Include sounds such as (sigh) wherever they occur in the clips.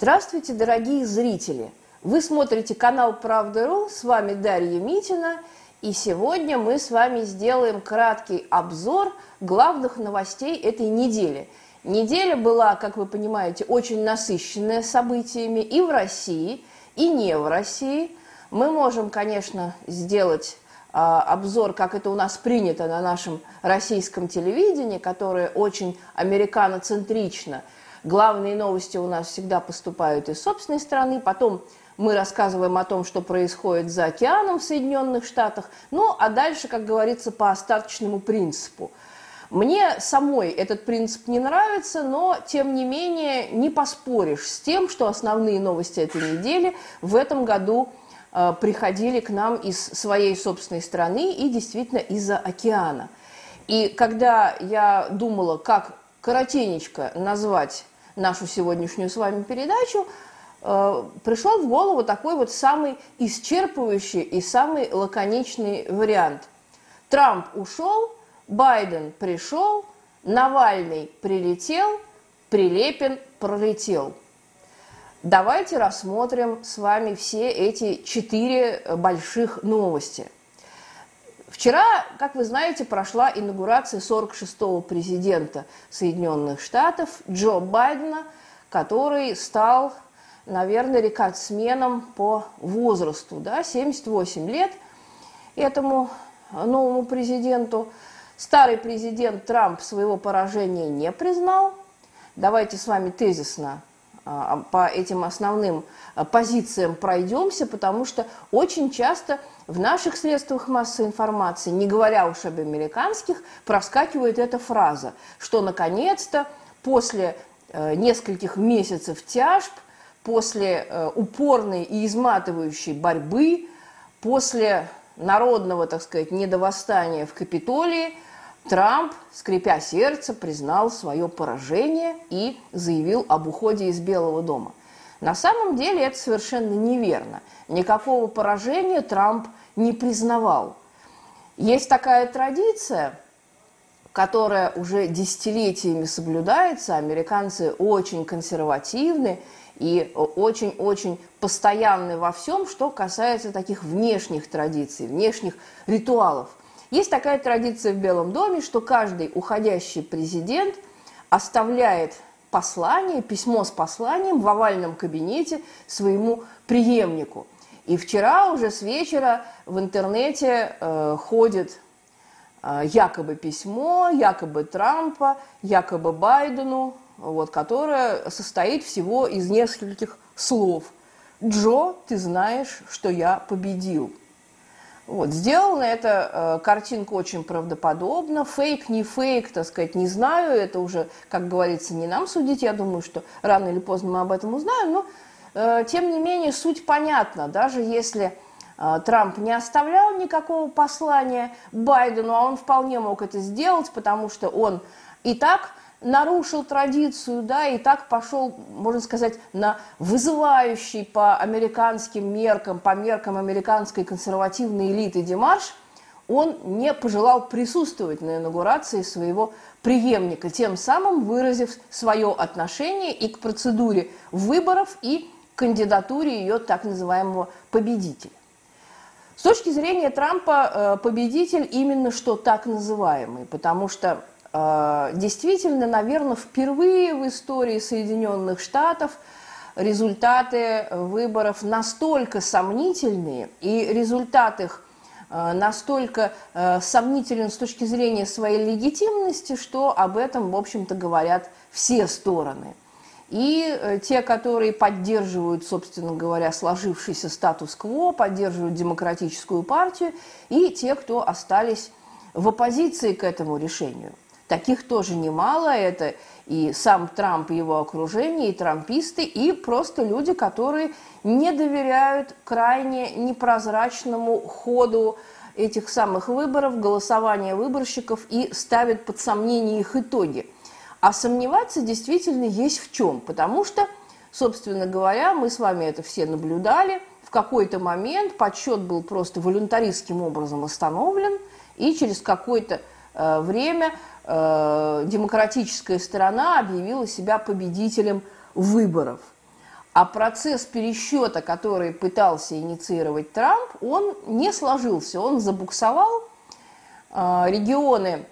Здравствуйте, дорогие зрители! Вы смотрите канал Правда.ру, с вами Дарья Митина, и сегодня мы с вами сделаем краткий обзор главных новостей этой недели. Неделя была, как вы понимаете, очень насыщенная событиями и в России, и не в России. Мы можем, конечно, сделать а, обзор, как это у нас принято на нашем российском телевидении, которое очень американоцентрично. Главные новости у нас всегда поступают из собственной страны, потом мы рассказываем о том, что происходит за океаном в Соединенных Штатах, ну а дальше, как говорится, по остаточному принципу. Мне самой этот принцип не нравится, но, тем не менее, не поспоришь с тем, что основные новости этой недели в этом году Э, приходили к нам из своей собственной страны и действительно из-за океана. И когда я думала, как коротенечко назвать нашу сегодняшнюю с вами передачу, э, пришел в голову такой вот самый исчерпывающий и самый лаконичный вариант. Трамп ушел, Байден пришел, Навальный прилетел, Прилепин пролетел – Давайте рассмотрим с вами все эти четыре больших новости. Вчера, как вы знаете, прошла инаугурация 46-го президента Соединенных Штатов Джо Байдена, который стал, наверное, рекордсменом по возрасту, да, 78 лет этому новому президенту. Старый президент Трамп своего поражения не признал. Давайте с вами тезисно а, по этим основным а, позициям пройдемся, потому что очень часто в наших средствах массовой информации, не говоря уж об американских, проскакивает эта фраза, что наконец-то после э, нескольких месяцев тяжб, после э, упорной и изматывающей борьбы, после народного, так сказать, недовостания в Капитолии – Трамп, скрипя сердце, признал свое поражение и заявил об уходе из Белого дома. На самом деле это совершенно неверно. Никакого поражения Трамп не признавал. Есть такая традиция, которая уже десятилетиями соблюдается. Американцы очень консервативны и очень-очень постоянны во всем, что касается таких внешних традиций, внешних ритуалов. Есть такая традиция в Белом доме, что каждый уходящий президент оставляет послание, письмо с посланием в овальном кабинете своему преемнику. И вчера уже с вечера в интернете э, ходит э, якобы письмо, якобы Трампа, якобы Байдену, вот, которое состоит всего из нескольких слов. Джо, ты знаешь, что я победил. Вот, сделана эта э, картинка очень правдоподобно. Фейк, не фейк, так сказать, не знаю. Это уже, как говорится, не нам судить. Я думаю, что рано или поздно мы об этом узнаем. Но, тем не менее, суть понятна. Даже если э, Трамп не оставлял никакого послания Байдену, а он вполне мог это сделать, потому что он и так нарушил традицию, да, и так пошел, можно сказать, на вызывающий по американским меркам, по меркам американской консервативной элиты демарш, он не пожелал присутствовать на инаугурации своего преемника, тем самым выразив свое отношение и к процедуре выборов, и кандидатуре ее так называемого победителя. С точки зрения Трампа э, победитель именно что так называемый, потому что а, действительно, наверное, впервые в истории Соединенных Штатов результаты выборов настолько сомнительные, и результат их а, настолько сомнителен с точки зрения своей легитимности, что об этом, в общем-то, говорят все стороны. И э, те, которые поддерживают, собственно говоря, сложившийся статус-кво, поддерживают демократическую партию, и те, кто остались в оппозиции к этому решению. Таких тоже немало. Это и сам Трамп, и его окружение, и трамписты, и просто люди, которые не доверяют крайне непрозрачному ходу этих самых выборов, голосования выборщиков и ставят под сомнение их итоги. А сомневаться действительно есть в чем, потому что, собственно говоря, мы с вами это все наблюдали, в какой-то момент подсчет был просто волюнтаристским образом остановлен, и через какое-то э, время э, демократическая сторона объявила себя победителем выборов. А процесс пересчета, который пытался инициировать Трамп, он не сложился, он забуксовал. Э, регионы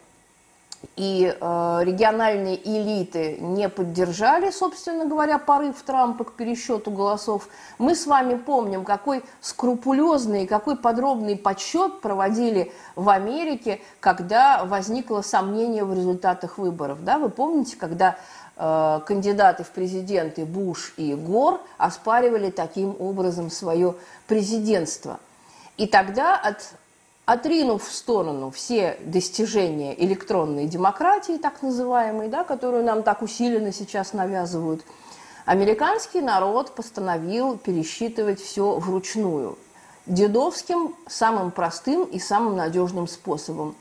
и э, региональные элиты не поддержали, собственно говоря, порыв Трампа к пересчету голосов. Мы с вами помним, какой скрупулезный, какой подробный подсчет проводили в Америке, когда возникло сомнение в результатах выборов. Да? Вы помните, когда э, кандидаты в президенты Буш и Гор оспаривали таким образом свое президентство. И тогда от отринув в сторону все достижения электронной демократии, так называемой, да, которую нам так усиленно сейчас навязывают, американский народ постановил пересчитывать все вручную, дедовским, самым простым и самым надежным способом.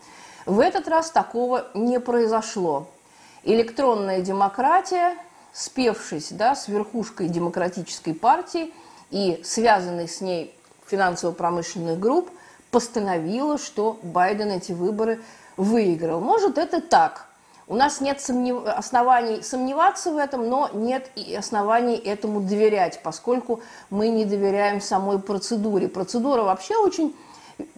В этот раз такого не произошло. Электронная демократия, спевшись да, с верхушкой демократической партии и связанной с ней финансово-промышленных групп, постановила, что Байден эти выборы выиграл. Может, это так. У нас нет сомнев... оснований сомневаться в этом, но нет и оснований этому доверять, поскольку мы не доверяем самой процедуре. Процедура вообще очень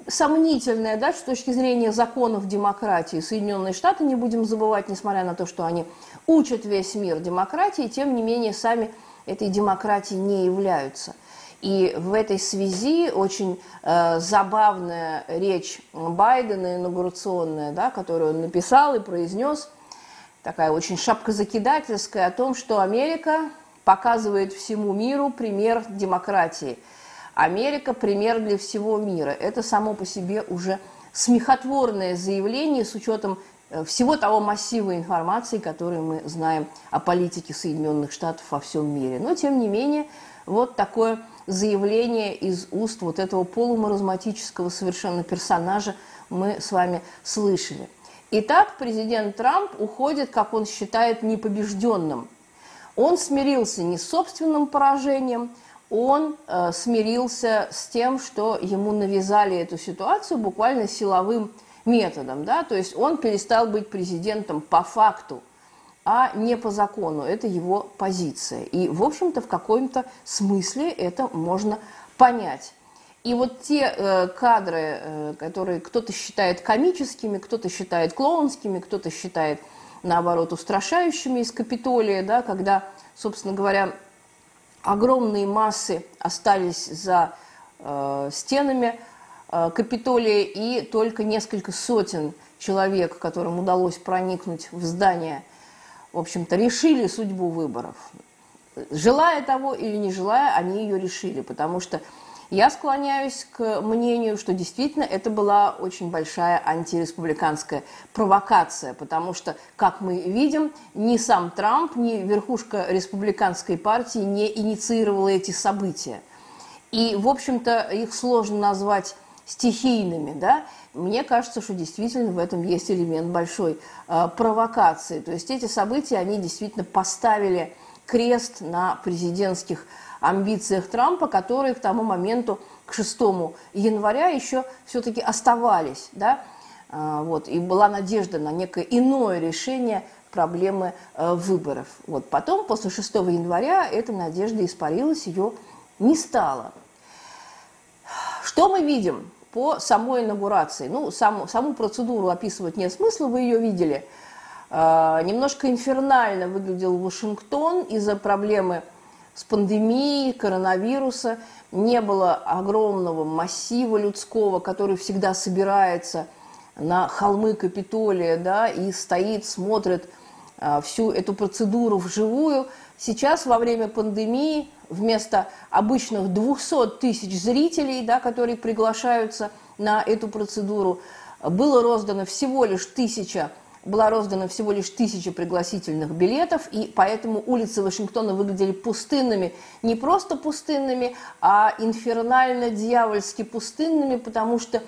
сомнительная, да, с точки зрения законов демократии. Соединенные Штаты, не будем забывать, несмотря на то, что они учат весь мир демократии, тем не менее сами этой демократией не являются – и в этой связи очень э, забавная речь Байдена инаугурационная, да, которую он написал и произнес, такая очень шапкозакидательская о том, что Америка показывает всему миру пример демократии. Америка – пример для всего мира. Это само по себе уже смехотворное заявление с учетом э, всего того массива информации, который мы знаем о политике Соединенных Штатов во всем мире. Но, тем не менее, вот такое заявление из уст вот этого полумаразматического совершенно персонажа мы с вами слышали. Итак, президент Трамп уходит, как он считает, непобежденным. Он смирился не с собственным поражением, он э, смирился с тем, что ему навязали эту ситуацию буквально силовым методом. Да? То есть он перестал быть президентом по факту а не по закону. Это его позиция. И, в общем-то, в каком-то смысле это можно понять. И вот те э, кадры, э, которые кто-то считает комическими, кто-то считает клоунскими, кто-то считает, наоборот, устрашающими из Капитолия, да, когда, собственно говоря, огромные массы остались за э, стенами э, Капитолия, и только несколько сотен человек, которым удалось проникнуть в здание – в общем-то, решили судьбу выборов. Желая того или не желая, они ее решили, потому что я склоняюсь к мнению, что действительно это была очень большая антиреспубликанская провокация, потому что, как мы видим, ни сам Трамп, ни верхушка республиканской партии не инициировала эти события. И, в общем-то, их сложно назвать стихийными, да, мне кажется, что действительно в этом есть элемент большой э, провокации. То есть эти события, они действительно поставили крест на президентских амбициях Трампа, которые к тому моменту, к 6 января, еще все-таки оставались. Да? Э, вот, и была надежда на некое иное решение проблемы э, выборов. Вот. Потом, после 6 января, эта надежда испарилась, ее не стало. Что мы видим? По самой инаугурации. Ну, саму, саму процедуру описывать нет смысла, вы ее видели. Э, немножко инфернально выглядел Вашингтон из-за проблемы с пандемией, коронавируса. Не было огромного массива людского, который всегда собирается на холмы Капитолия да, и стоит, смотрит всю эту процедуру вживую. Сейчас во время пандемии вместо обычных 200 тысяч зрителей, да, которые приглашаются на эту процедуру, было роздано всего лишь тысяча была роздана всего лишь тысяча пригласительных билетов, и поэтому улицы Вашингтона выглядели пустынными. Не просто пустынными, а инфернально-дьявольски пустынными, потому что э,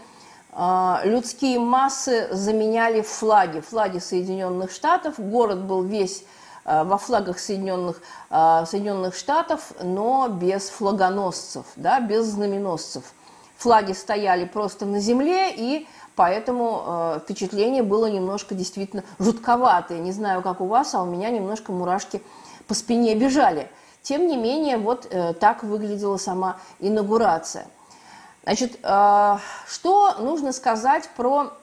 людские массы заменяли флаги, флаги Соединенных Штатов. Город был весь Э, во флагах Соединенных, э, Соединенных Штатов, но без флагоносцев, да, без знаменосцев. Флаги стояли просто на земле, и поэтому э, впечатление было немножко действительно жутковатое. Не знаю, как у вас, а у меня немножко мурашки по спине бежали. тем не менее, вот так выглядела сама инаугурация. Значит, э, что нужно сказать про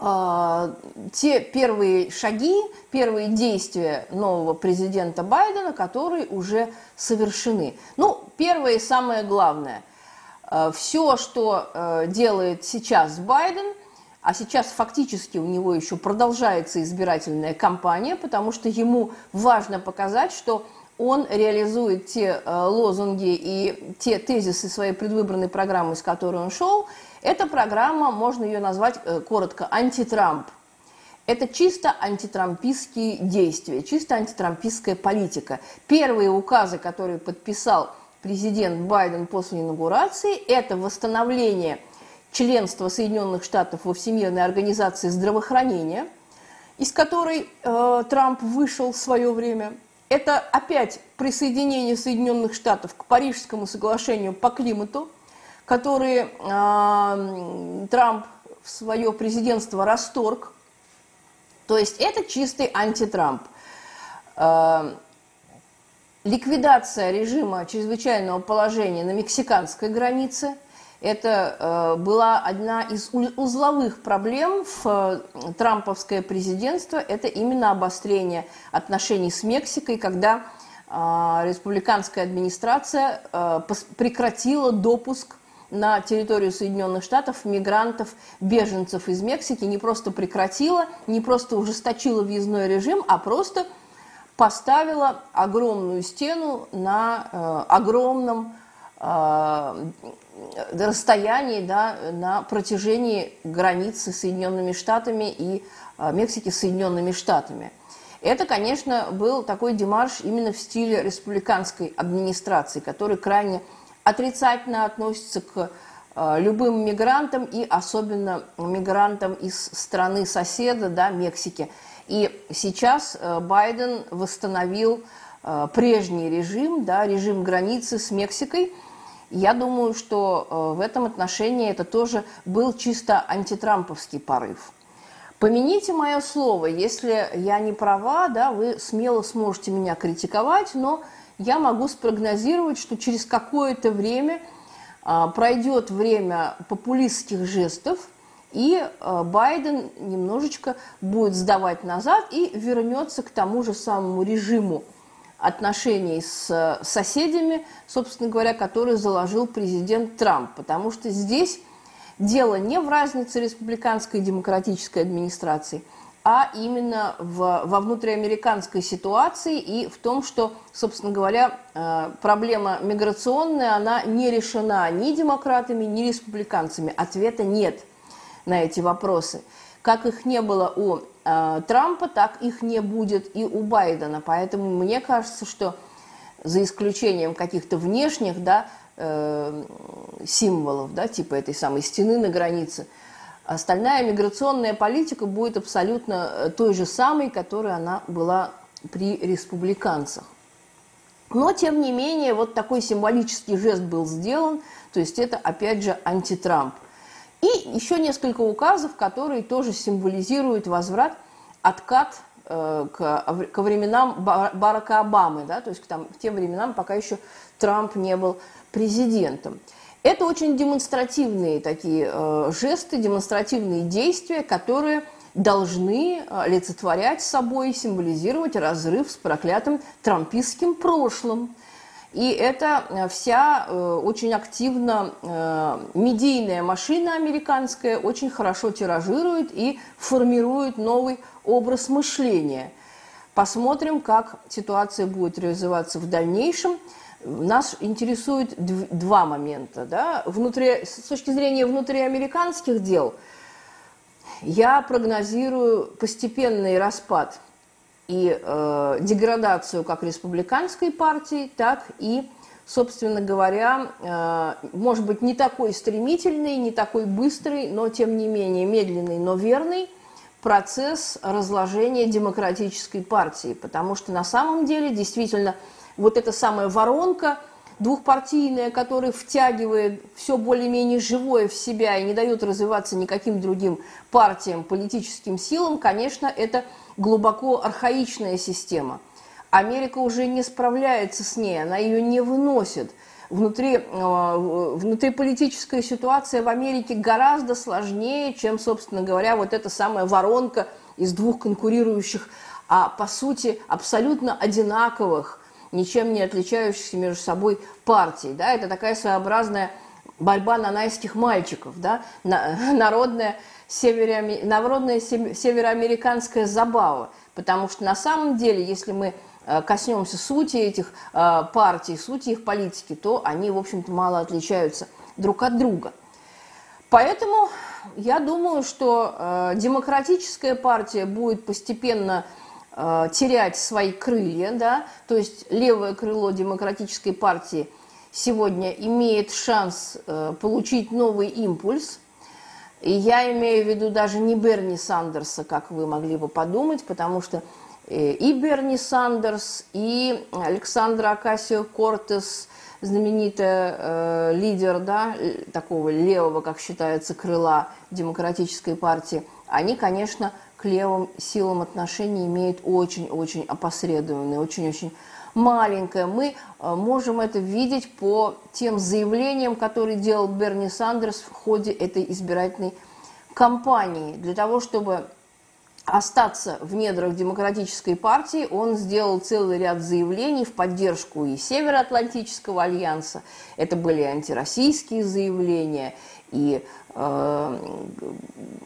э, те первые шаги, первые действия нового президента Байдена, которые уже совершены? Ну, первое и самое главное. Э, все, что делает сейчас Байден, а сейчас фактически у него еще продолжается избирательная кампания, потому что ему важно показать, что он реализует те э, лозунги и те тезисы своей предвыборной программы, с которой он шел. Эта программа, можно ее назвать э, коротко, антитрамп. Это чисто антитрампистские действия, чисто антитрампистская политика. Первые указы, которые подписал президент Байден после инаугурации, это восстановление членства Соединенных Штатов во Всемирной организации здравоохранения, из которой э, Трамп вышел в свое время – это опять присоединение Соединенных Штатов к Парижскому соглашению по климату, который э, Трамп в свое президентство расторг. То есть это чистый антитрамп. Э, ликвидация режима чрезвычайного положения на мексиканской границе – это э, была одна из узловых проблем в э, трамповское президентство. Это именно обострение отношений с Мексикой, когда э, республиканская администрация прекратила допуск на территорию Соединенных Штатов мигрантов, беженцев из Мексики. Не просто прекратила, не просто ужесточила въездной режим, а просто поставила огромную стену на огромном расстоянии да, на протяжении границы с Соединенными Штатами и а, Мексики с Соединенными Штатами. Это, конечно, был такой демарш именно в стиле республиканской администрации, который крайне отрицательно относится к а, любым мигрантам и особенно мигрантам из страны соседа, да, Мексики. И сейчас Байден восстановил прежний режим, да, режим границы с Мексикой – я думаю, что э, в этом отношении это тоже был чисто антитрамповский порыв. Помяните мое слово, если я не права, да, вы смело сможете меня критиковать, но я могу спрогнозировать, что через какое-то время а, пройдет время популистских жестов, и а, Байден немножечко будет сдавать назад и вернется к тому же самому режиму отношений с э, соседями, собственно говоря, которые заложил президент Трамп. Потому что здесь дело не в разнице республиканской и демократической администрации, а именно в, во внутриамериканской ситуации и в том, что, собственно говоря, э, проблема миграционная, она не решена ни демократами, ни республиканцами. Ответа нет на эти вопросы. Как их не было у Трампа, так их не будет и у Байдена. Поэтому мне кажется, что за исключением каких-то внешних да, э, символов, да, типа этой самой стены на границе, остальная миграционная политика будет абсолютно э, той же самой, которой она была при республиканцах. Но, тем не менее, вот такой символический жест был сделан, то есть это, опять же, антитрамп. И еще несколько указов, которые тоже символизируют возврат, откат э, к, к временам Барака Обамы, да, то есть к, там, к тем временам, пока еще Трамп не был президентом. Это очень демонстративные такие э, жесты, демонстративные действия, которые должны э, олицетворять собой, символизировать разрыв с проклятым трампистским прошлым – и это э, вся э, очень активно э, медийная машина американская очень хорошо тиражирует и формирует новый образ мышления. Посмотрим, как ситуация будет реализоваться в дальнейшем. Нас интересует два момента. Да? Внутри, с точки зрения внутриамериканских дел, я прогнозирую постепенный распад – и э, деградацию как республиканской партии, так и, собственно говоря, э, может быть, не такой стремительный, не такой быстрый, но тем не менее медленный, но верный процесс разложения демократической партии, потому что на самом деле действительно вот эта самая воронка двухпартийная, которая втягивает все более-менее живое в себя и не дает развиваться никаким другим партиям, политическим силам, конечно, это глубоко архаичная система. Америка уже не справляется с ней, она ее не выносит. Внутри, э, внутриполитическая ситуация в Америке гораздо сложнее, чем, собственно говоря, вот эта самая воронка из двух конкурирующих, а по сути абсолютно одинаковых, ничем не отличающихся между собой партий. Да? Это такая своеобразная борьба нанайских мальчиков, да? (laughs) народная, северо народная североамериканская забава. Потому что на самом деле, если мы Э, коснемся сути этих э, партий, сути их политики, то они, в общем-то, мало отличаются друг от друга. Поэтому я думаю, что э, демократическая партия будет постепенно терять свои крылья, да, то есть левое крыло демократической партии сегодня имеет шанс получить новый импульс. И я имею в виду даже не Берни Сандерса, как вы могли бы подумать, потому что Э, и Берни Сандерс, и Александра Акасио Кортес, знаменитый э, лидер да, такого левого, как считается, крыла демократической партии, они, конечно, к левым силам отношений имеют очень-очень опосредованное, очень-очень маленькое. Мы э, можем это видеть по тем заявлениям, которые делал Берни Сандерс в ходе этой избирательной кампании. Для того, чтобы остаться в недрах демократической партии, он сделал целый ряд заявлений в поддержку и Североатлантического альянса. Это были антироссийские заявления и э,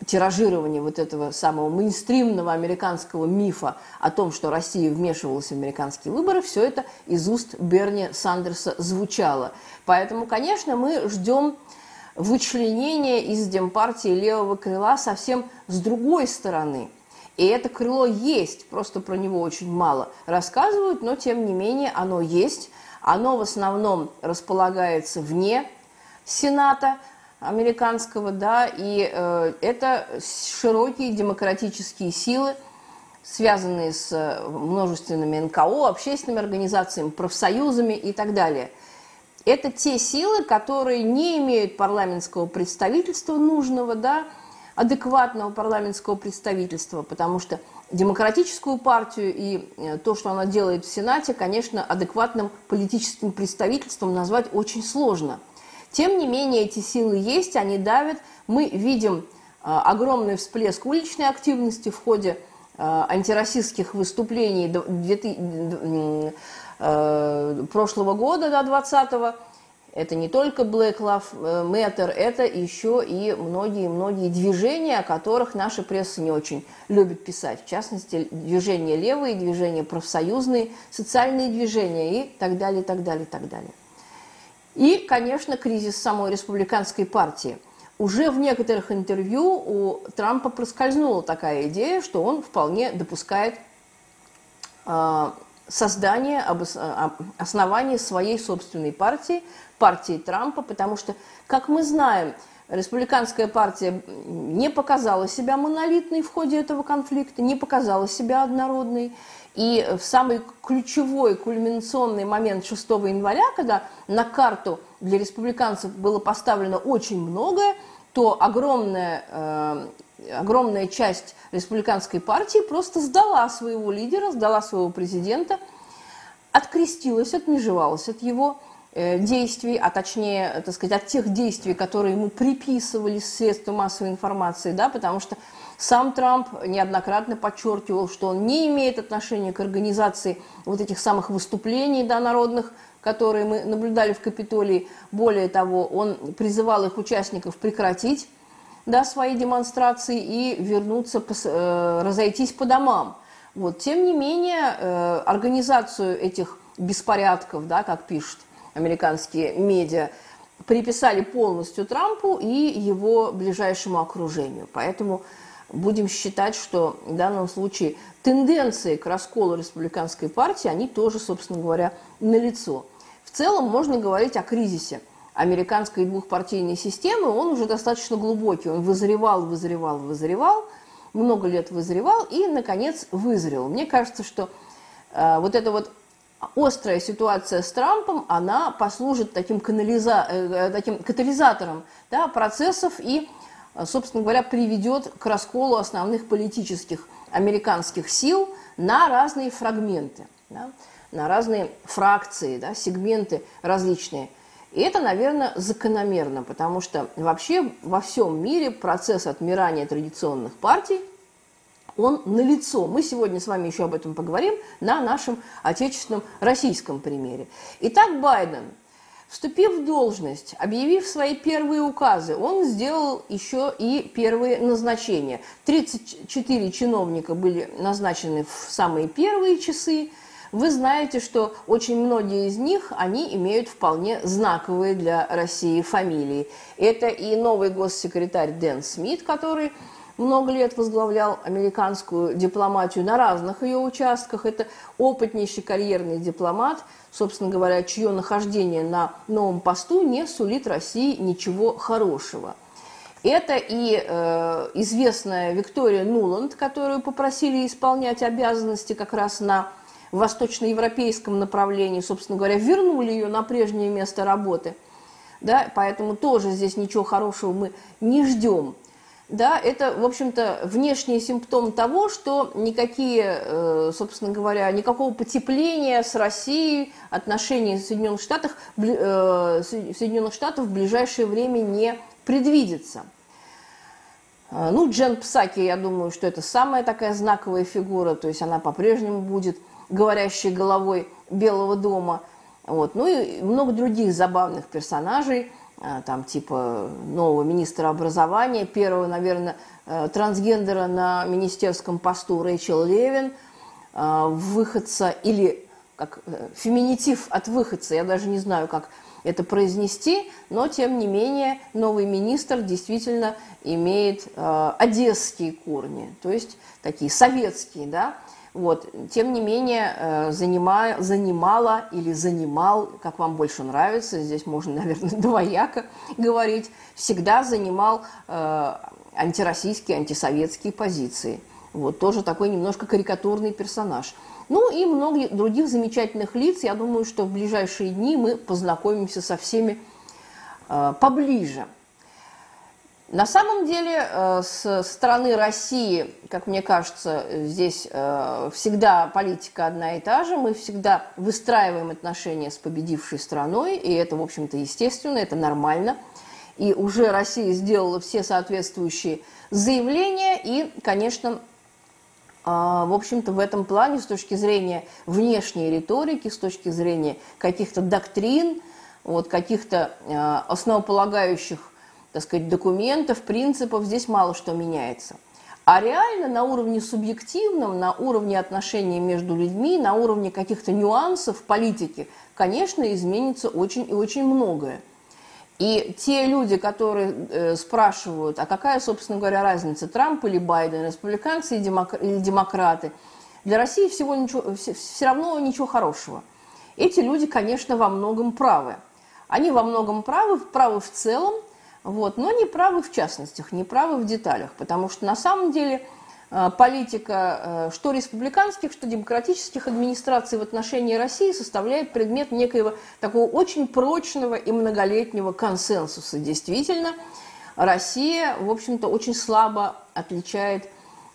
тиражирование вот этого самого мейнстримного американского мифа о том, что Россия вмешивалась в американские выборы, все это из уст Берни Сандерса звучало. Поэтому, конечно, мы ждем вычленения из Демпартии левого крыла совсем с другой стороны – и это крыло есть, просто про него очень мало рассказывают, но тем не менее оно есть. Оно в основном располагается вне Сената американского, да, и э, это широкие демократические силы, связанные с э, множественными НКО, общественными организациями, профсоюзами и так далее. Это те силы, которые не имеют парламентского представительства нужного, да, адекватного парламентского представительства, потому что демократическую партию и э, то, что она делает в Сенате, конечно, адекватным политическим представительством назвать очень сложно. Тем не менее, эти силы есть, они давят. Мы видим э, огромный всплеск уличной активности в ходе э, антироссийских выступлений прошлого года, до 20 это не только Black Lives Matter, это еще и многие-многие движения, о которых наша пресса не очень любит писать. В частности, движения левые, движения профсоюзные, социальные движения и так далее, так далее, так далее. И, конечно, кризис самой республиканской партии. Уже в некоторых интервью у Трампа проскользнула такая идея, что он вполне допускает а, создание, основание своей собственной партии, партии Трампа, потому что, как мы знаем, республиканская партия не показала себя монолитной в ходе этого конфликта, не показала себя однородной. И в самый ключевой, кульминационный момент 6 января, когда на карту для республиканцев было поставлено очень многое, то огромная, э, огромная часть республиканской партии просто сдала своего лидера, сдала своего президента, открестилась, отмежевалась от его действий, а точнее, так сказать, от тех действий, которые ему приписывали средства массовой информации, да, потому что сам Трамп неоднократно подчеркивал, что он не имеет отношения к организации вот этих самых выступлений да, народных, которые мы наблюдали в Капитолии. Более того, он призывал их участников прекратить да, свои демонстрации и вернуться, э, разойтись по домам. Вот. Тем не менее, э, организацию этих беспорядков, да, как пишут американские медиа, приписали полностью Трампу и его ближайшему окружению. Поэтому будем считать, что в данном случае тенденции к расколу республиканской партии, они тоже, собственно говоря, налицо. В целом можно говорить о кризисе американской двухпартийной системы, он уже достаточно глубокий, он вызревал, вызревал, вызревал, много лет вызревал и, наконец, вызрел. Мне кажется, что э, вот это вот острая ситуация с Трампом, она послужит таким, канализа, э, таким катализатором да, процессов и, собственно говоря, приведет к расколу основных политических американских сил на разные фрагменты. да, на разные фракции, да, сегменты различные. И это, наверное, закономерно, потому что вообще во всем мире процесс отмирания традиционных партий, он налицо. Мы сегодня с вами еще об этом поговорим на нашем отечественном российском примере. Итак, Байден – Вступив в должность, объявив свои первые указы, он сделал еще и первые назначения. 34 чиновника были назначены в самые первые часы. Вы знаете, что очень многие из них, они имеют вполне знаковые для России фамилии. Это и новый госсекретарь Дэн Смит, который много лет возглавлял американскую дипломатию на разных ее участках. Это опытнейший карьерный дипломат, собственно говоря, чье нахождение на новом посту не сулит России ничего хорошего. Это и э, известная Виктория Нуланд, которую попросили исполнять обязанности как раз на восточноевропейском направлении, собственно говоря, вернули ее на прежнее место работы. Да, поэтому тоже здесь ничего хорошего мы не ждем да, это, в общем-то, внешний симптом того, что никакие, э, собственно говоря, никакого потепления с Россией отношений Соединенных Штатов, э, Соединенных Штатов в ближайшее время не предвидится. Э, ну, Джен Псаки, я думаю, что это самая такая знаковая фигура, то есть она по-прежнему будет говорящей головой Белого дома. Вот. Ну и много других забавных персонажей – там типа нового министра образования, первого, наверное, э, трансгендера на министерском посту Рэйчел Левин, э, выходца или как феминитив от выходца, я даже не знаю, как это произнести, но тем не менее новый министр действительно имеет одесские корни, то есть такие советские, да, вот. Тем не менее, э, занимая, занимала или занимал, как вам больше нравится, здесь можно, (laughs) наверное, двояко говорить, всегда занимал э, антироссийские, антисоветские позиции. Вот, тоже такой немножко карикатурный персонаж. Ну и много других замечательных лиц. Я думаю, что в ближайшие дни мы познакомимся со всеми э, поближе. На самом деле, э, с стороны России, как мне кажется, здесь э, всегда политика одна и та же. Мы всегда выстраиваем отношения с победившей страной, и это, в общем-то, естественно, это нормально. И уже Россия сделала все соответствующие заявления, и, конечно, э, в общем-то, в этом плане, с точки зрения внешней риторики, с точки зрения каких-то доктрин, вот, каких-то основополагающих так сказать, документов, принципов, здесь мало что меняется. А реально на уровне субъективном, на уровне отношений между людьми, на уровне каких-то нюансов политики, конечно, изменится очень и очень многое. И те люди, которые э, спрашивают, а какая, собственно говоря, разница, Трамп или Байден, республиканцы или, демокр... или демократы, для России всего ничего, все равно ничего хорошего. Эти люди, конечно, во многом правы. Они во многом правы, правы в целом, вот, но не правы в частностях, не правы в деталях, потому что на самом деле э, политика э, что республиканских, что демократических администраций в отношении России составляет предмет некоего такого очень прочного и многолетнего консенсуса. Действительно, Россия, в общем-то, очень слабо отличает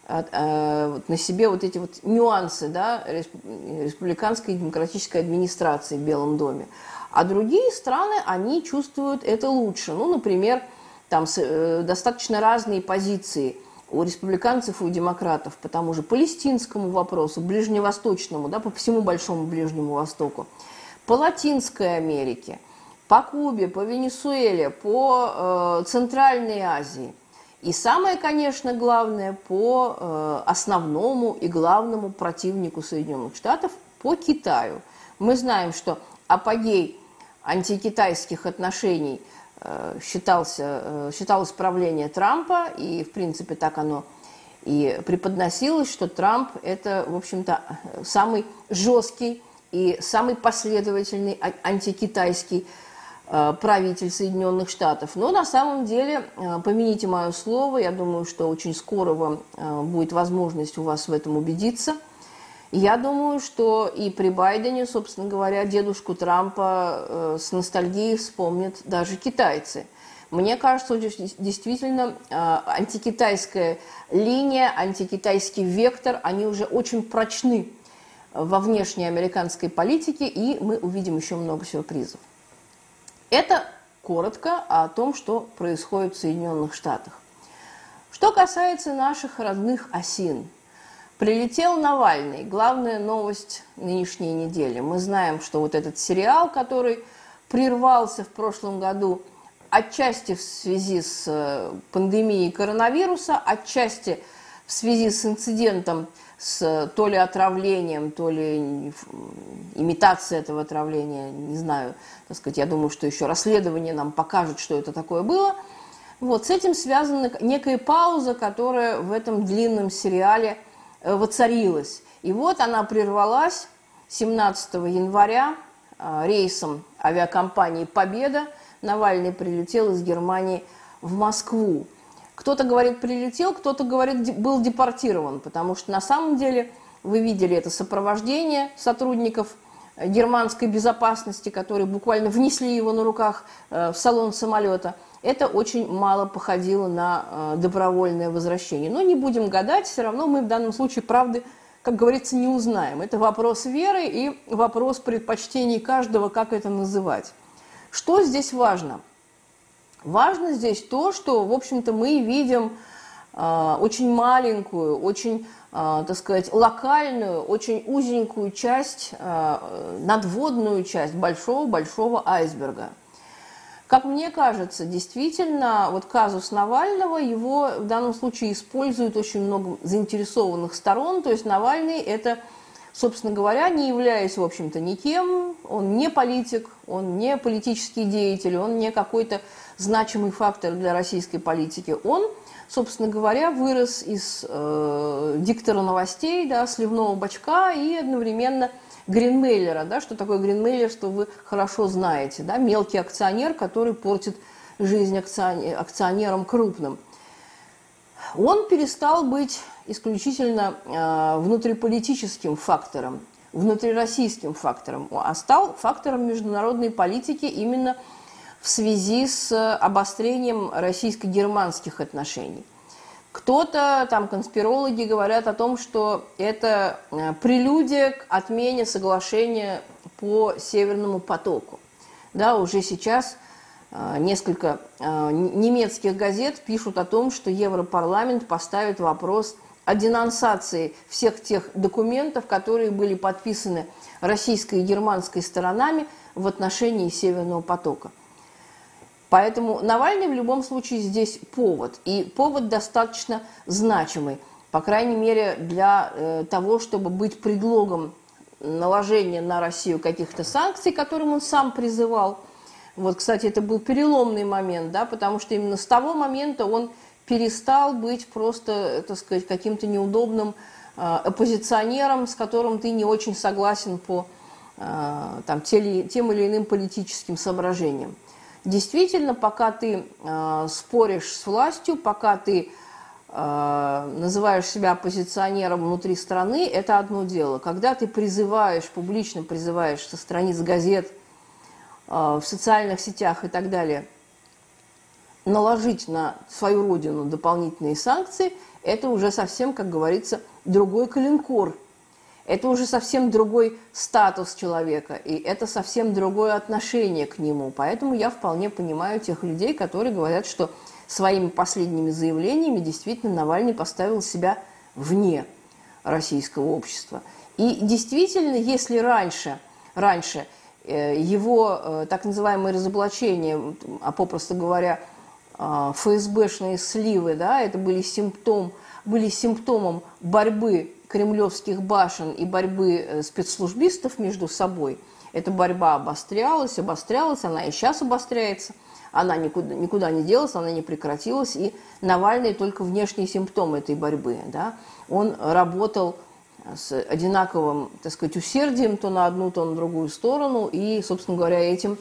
от, э, на себе вот эти вот нюансы да, республиканской и демократической администрации в Белом доме. А другие страны, они чувствуют это лучше. Ну, например, там э, достаточно разные позиции у республиканцев и у демократов по тому же палестинскому вопросу, ближневосточному, да, по всему Большому Ближнему Востоку, по Латинской Америке, по Кубе, по Венесуэле, по э, Центральной Азии. И самое, конечно, главное, по э, основному и главному противнику Соединенных Штатов, по Китаю. Мы знаем, что апогей антикитайских отношений э, считался, э, считалось правление Трампа, и, в принципе, так оно и преподносилось, что Трамп – это, в общем-то, самый жесткий и самый последовательный антикитайский э, правитель Соединенных Штатов. Но на самом деле, помяните мое слово, я думаю, что очень скоро вам будет возможность у вас в этом убедиться – я думаю, что и при Байдене, собственно говоря, дедушку Трампа э, с ностальгией вспомнят даже китайцы. Мне кажется, действительно э, антикитайская линия, антикитайский вектор, они уже очень прочны во внешней американской политике, и мы увидим еще много сюрпризов. Это коротко о том, что происходит в Соединенных Штатах. Что касается наших родных осин, прилетел Навальный. Главная новость нынешней недели. Мы знаем, что вот этот сериал, который прервался в прошлом году, отчасти в связи с э, пандемией коронавируса, отчасти в связи с инцидентом с то ли отравлением, то ли имитацией этого отравления, не знаю, так сказать, я думаю, что еще расследование нам покажет, что это такое было. Вот, с этим связана некая пауза, которая в этом длинном сериале э, воцарилась. И вот она прервалась 17 января э, рейсом авиакомпании «Победа». Навальный прилетел из Германии в Москву. Кто-то говорит прилетел, кто-то говорит был депортирован, потому что на самом деле вы видели это сопровождение сотрудников германской безопасности, которые буквально внесли его на руках э, в салон самолета. Это очень мало походило на э, добровольное возвращение. Но не будем гадать, все равно мы в данном случае правды, как говорится, не узнаем. Это вопрос веры и вопрос предпочтений каждого, как это называть. Что здесь важно? Важно здесь то, что, в общем-то, мы видим э, очень маленькую, очень, э, так сказать, локальную, очень узенькую часть, надводную часть большого-большого айсберга. Как мне кажется, действительно, вот казус Навального, его в данном случае используют очень много заинтересованных сторон. То есть Навальный – это собственно говоря, не являясь, в общем-то, никем, он не политик, он не политический деятель, он не какой-то значимый фактор для российской политики. Он, собственно говоря, вырос из э, диктора новостей, да, сливного бачка и одновременно гринмейлера. Да, что такое гринмейлер, что вы хорошо знаете. Да, мелкий акционер, который портит жизнь акционерам крупным. Он перестал быть исключительно э, внутриполитическим фактором, внутрироссийским фактором, а стал фактором международной политики именно в связи с обострением российско-германских отношений. Кто-то, там, конспирологи говорят о том, что это э, прелюдия к отмене соглашения по Северному потоку. Да, уже сейчас э, несколько э, немецких газет пишут о том, что Европарламент поставит вопрос о денонсации всех тех документов, которые были подписаны российской и германской сторонами в отношении Северного потока. Поэтому Навальный в любом случае здесь повод. И повод достаточно значимый. По крайней мере, для э, того, чтобы быть предлогом наложения на Россию каких-то санкций, которым он сам призывал. Вот, кстати, это был переломный момент, да, потому что именно с того момента он перестал быть просто, так сказать, каким-то неудобным э, оппозиционером, с которым ты не очень согласен по э, там, тем или иным политическим соображениям. Действительно, пока ты э, споришь с властью, пока ты э, называешь себя оппозиционером внутри страны, это одно дело. Когда ты призываешь, публично призываешь со страниц газет, э, в социальных сетях и так далее, наложить на свою родину дополнительные санкции, это уже совсем, как говорится, другой калинкор – это уже совсем другой статус человека, и это совсем другое отношение к нему. Поэтому я вполне понимаю тех людей, которые говорят, что своими последними заявлениями действительно Навальный поставил себя вне российского общества. И действительно, если раньше, раньше э, его э, так называемые разоблачения, а попросту говоря, э, ФСБшные сливы, да, это были, симптом, были симптомом борьбы кремлевских башен и борьбы э, спецслужбистов между собой, эта борьба обострялась, обострялась, она и сейчас обостряется, она никуда, никуда не делась, она не прекратилась, и Навальный только внешний симптом этой борьбы. Да? Он работал с одинаковым, так сказать, усердием то на одну, то на другую сторону, и, собственно говоря, этим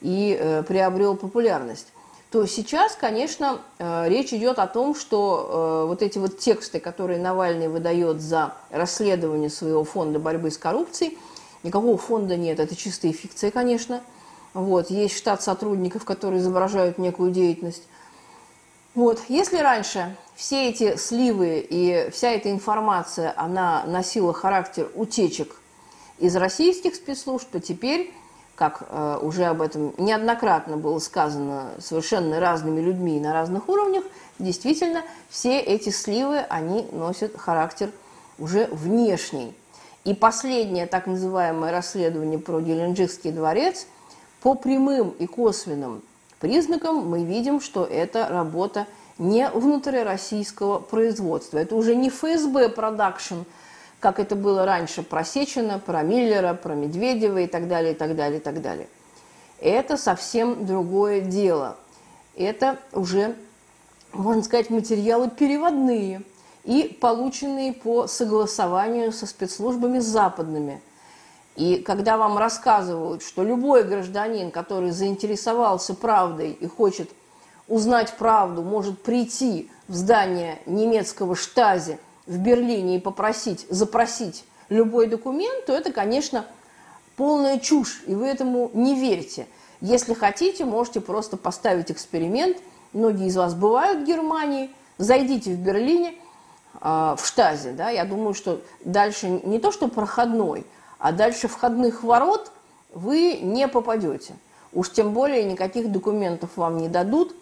и э, приобрел популярность то сейчас, конечно, э, речь идет о том, что э, вот эти вот тексты, которые Навальный выдает за расследование своего фонда борьбы с коррупцией, никакого фонда нет, это чистая фикция, конечно. Вот, есть штат сотрудников, которые изображают некую деятельность. Вот, если раньше все эти сливы и вся эта информация, она носила характер утечек из российских спецслужб, а теперь, как э, уже об этом неоднократно было сказано совершенно разными людьми на разных уровнях, действительно, все эти сливы, они носят характер уже внешний. И последнее так называемое расследование про Геленджикский дворец, по прямым и косвенным признакам мы видим, что это работа не внутрироссийского производства. Это уже не ФСБ продакшн, как это было раньше про Сечина, про Миллера, про Медведева и так далее, и так далее, и так далее. Это совсем другое дело. Это уже, можно сказать, материалы переводные – и полученные по согласованию со спецслужбами западными. И когда вам рассказывают, что любой гражданин, который заинтересовался правдой и хочет узнать правду, может прийти в здание немецкого штази в Берлине и попросить, запросить любой документ, то это, конечно, полная чушь, и вы этому не верите. Если хотите, можете просто поставить эксперимент. Многие из вас бывают в Германии, зайдите в Берлине – а, в штазе, да, я думаю, что дальше не то, что проходной, а дальше входных ворот вы не попадете. Уж тем более никаких документов вам не дадут,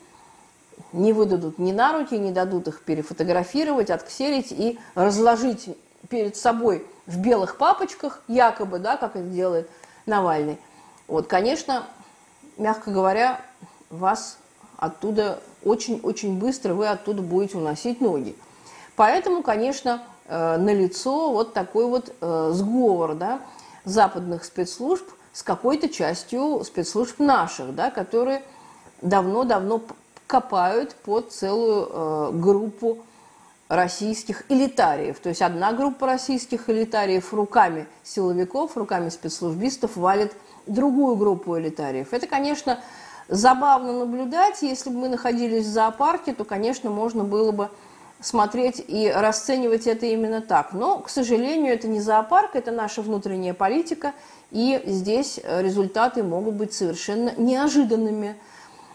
не выдадут ни на руки, не дадут их перефотографировать, отксерить и разложить перед собой в белых папочках, якобы, да, как это делает Навальный. Вот, конечно, мягко говоря, вас оттуда очень-очень быстро, вы оттуда будете уносить ноги. Поэтому, конечно, э, налицо вот такой вот э, сговор да, западных спецслужб с какой-то частью спецслужб наших, да, которые давно-давно копают под целую э, группу российских элитариев. То есть одна группа российских элитариев руками силовиков, руками спецслужбистов валит другую группу элитариев. Это, конечно, забавно наблюдать. Если бы мы находились в зоопарке, то, конечно, можно было бы смотреть и расценивать это именно так. Но, к сожалению, это не зоопарк, это наша внутренняя политика, и здесь результаты могут быть совершенно неожиданными.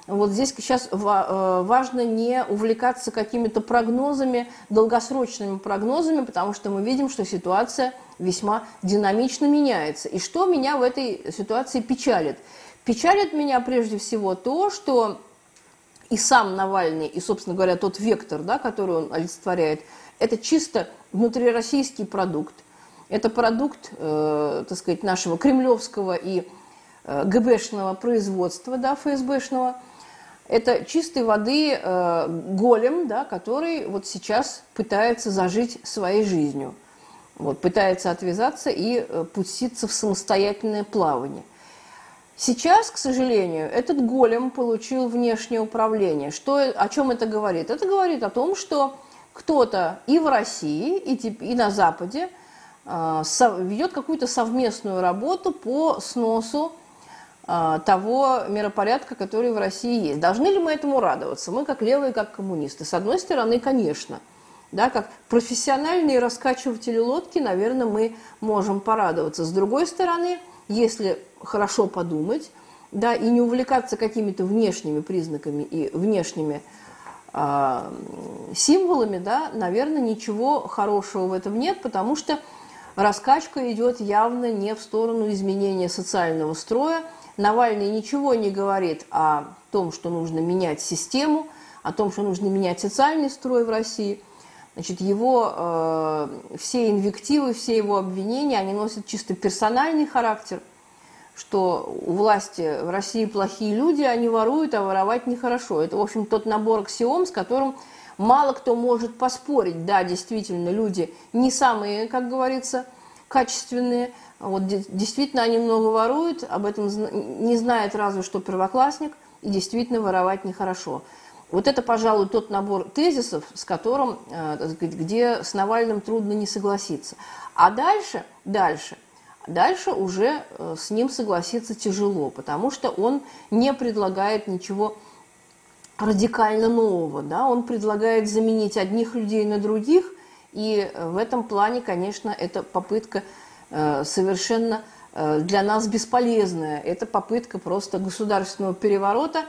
Вот здесь сейчас э, важно не увлекаться какими-то прогнозами, долгосрочными прогнозами, потому что мы видим, что ситуация весьма динамично меняется. И что меня в этой ситуации печалит? Печалит меня прежде всего то, что и сам Навальный, и, собственно говоря, тот вектор, да, который он олицетворяет, это чисто внутрироссийский продукт. Это продукт, э, так сказать, нашего кремлевского и э, ГБшного производства, да, ФСБшного. Это чистой воды э, голем, да, который вот сейчас пытается зажить своей жизнью. Вот, пытается отвязаться и э, пуститься в самостоятельное плавание – Сейчас, к сожалению, этот голем получил внешнее управление. Что, о чем это говорит? Это говорит о том, что кто-то и в России, и, и на Западе э, ведет какую-то совместную работу по сносу того миропорядка, который в России есть. Должны ли мы этому радоваться? Мы как левые, как коммунисты. С одной стороны, конечно. Да, как профессиональные раскачиватели лодки, наверное, мы можем порадоваться. С другой стороны, если хорошо подумать, да, и не увлекаться какими-то внешними признаками и внешними э, символами, да, наверное, ничего хорошего в этом нет, потому что раскачка идет явно не в сторону изменения социального строя. Навальный ничего не говорит о том, что нужно менять систему, о том, что нужно менять социальный строй в России. Значит, его э, все инвективы, все его обвинения, они носят чисто персональный характер – что у власти в России плохие люди, они воруют, а воровать нехорошо. Это, в общем, тот набор аксиом, с которым мало кто может поспорить. Да, действительно, люди не самые, как говорится, качественные. Вот действительно они много воруют, об этом не знает разве что первоклассник, и действительно воровать нехорошо. Вот это, пожалуй, тот набор тезисов, с которым, э, где с Навальным трудно не согласиться. А дальше, дальше – Дальше уже э, с ним согласиться тяжело, потому что он не предлагает ничего радикально нового. Да? Он предлагает заменить одних людей на других, и э, в этом плане, конечно, это попытка совершенно для нас бесполезная. Это попытка просто государственного переворота,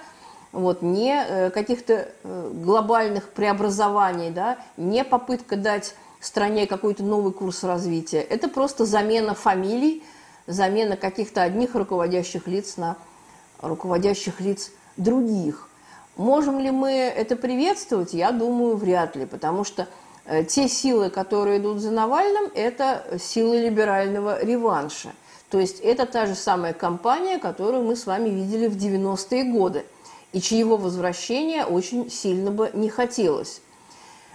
вот, не каких-то глобальных преобразований, да, не попытка дать стране какой-то новый курс развития. Это просто замена фамилий, замена каких-то одних руководящих лиц на руководящих лиц других. Можем ли мы это приветствовать? Я думаю, вряд ли, потому что э, те силы, которые идут за Навальным, это силы либерального реванша. То есть это та же самая кампания, которую мы с вами видели в 90-е годы, и чьего возвращения очень сильно бы не хотелось.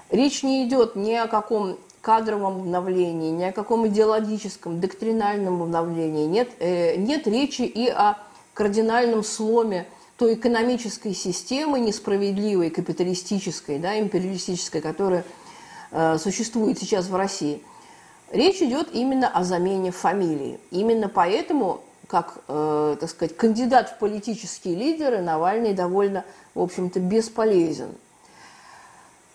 Речь не идет ни о каком кадровом обновлении, ни о каком идеологическом, доктринальном обновлении. Нет, э, нет речи и о кардинальном сломе той экономической системы несправедливой, капиталистической, да, империалистической, которая э, существует сейчас в России. Речь идет именно о замене фамилии. Именно поэтому, как, э, так сказать, кандидат в политические лидеры, Навальный довольно, в общем-то, бесполезен.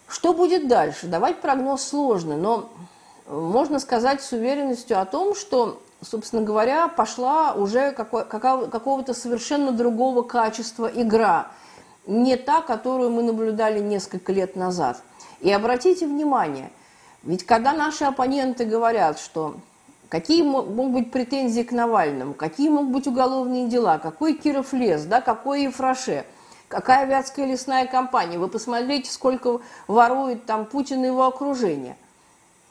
Что будет дальше? Давать прогноз сложно, но можно сказать с уверенностью о том, что собственно говоря, пошла уже какого-то совершенно другого качества игра, не та, которую мы наблюдали несколько лет назад. И обратите внимание, ведь когда наши оппоненты говорят, что какие могут быть претензии к Навальному, какие могут быть уголовные дела, какой Киров лес, да, какой Ефраше, какая Вятская лесная компания, вы посмотрите, сколько ворует там Путин и его окружение.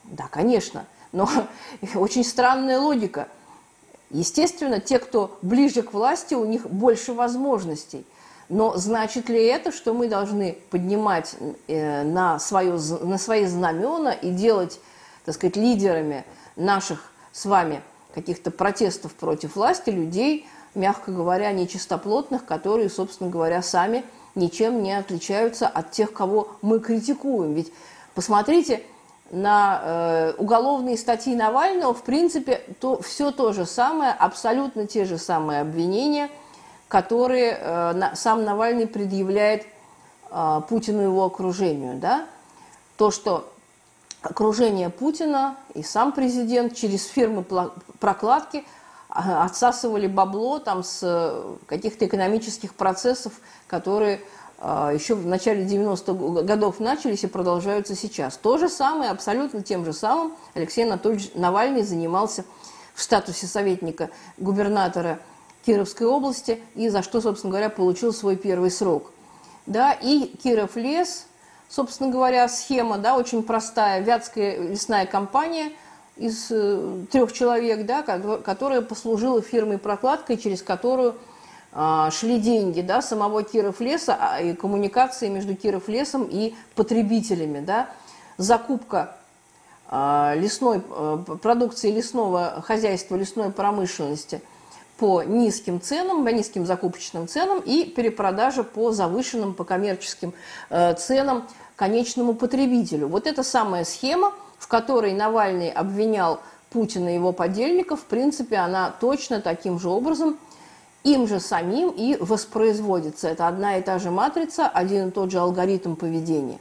Да, конечно – но (laughs) очень странная логика. Естественно, те, кто ближе к власти, у них больше возможностей. Но значит ли это, что мы должны поднимать э, на, свое, на свои знамена и делать, так сказать, лидерами наших с вами каких-то протестов против власти людей, мягко говоря, нечистоплотных, которые, собственно говоря, сами ничем не отличаются от тех, кого мы критикуем. Ведь посмотрите, на э, уголовные статьи Навального, в принципе, то, все то же самое, абсолютно те же самые обвинения, которые э, сам Навальный предъявляет э, Путину и его окружению. Да? То, что окружение Путина и сам президент через фирмы прокладки а, отсасывали бабло там, с э, каких-то экономических процессов, которые еще в начале 90-х годов начались и продолжаются сейчас. То же самое, абсолютно тем же самым Алексей Анатольевич Навальный занимался в статусе советника губернатора Кировской области и за что, собственно говоря, получил свой первый срок. Да, и Киров лес, собственно говоря, схема, да, очень простая, Вятская лесная компания из э, трех человек, да, которая послужила фирмой прокладкой, через которую а, шли деньги да, самого Киров леса а, и коммуникации между Киров лесом и потребителями. Да. Закупка а, лесной, продукции лесного хозяйства, лесной промышленности по низким ценам, по низким закупочным ценам и перепродажа по завышенным, по коммерческим ценам конечному потребителю. Вот эта самая схема, в которой Навальный обвинял Путина и его подельников, в принципе, она точно таким же образом им же самим и воспроизводится. Это одна и та же матрица, один и тот же алгоритм поведения.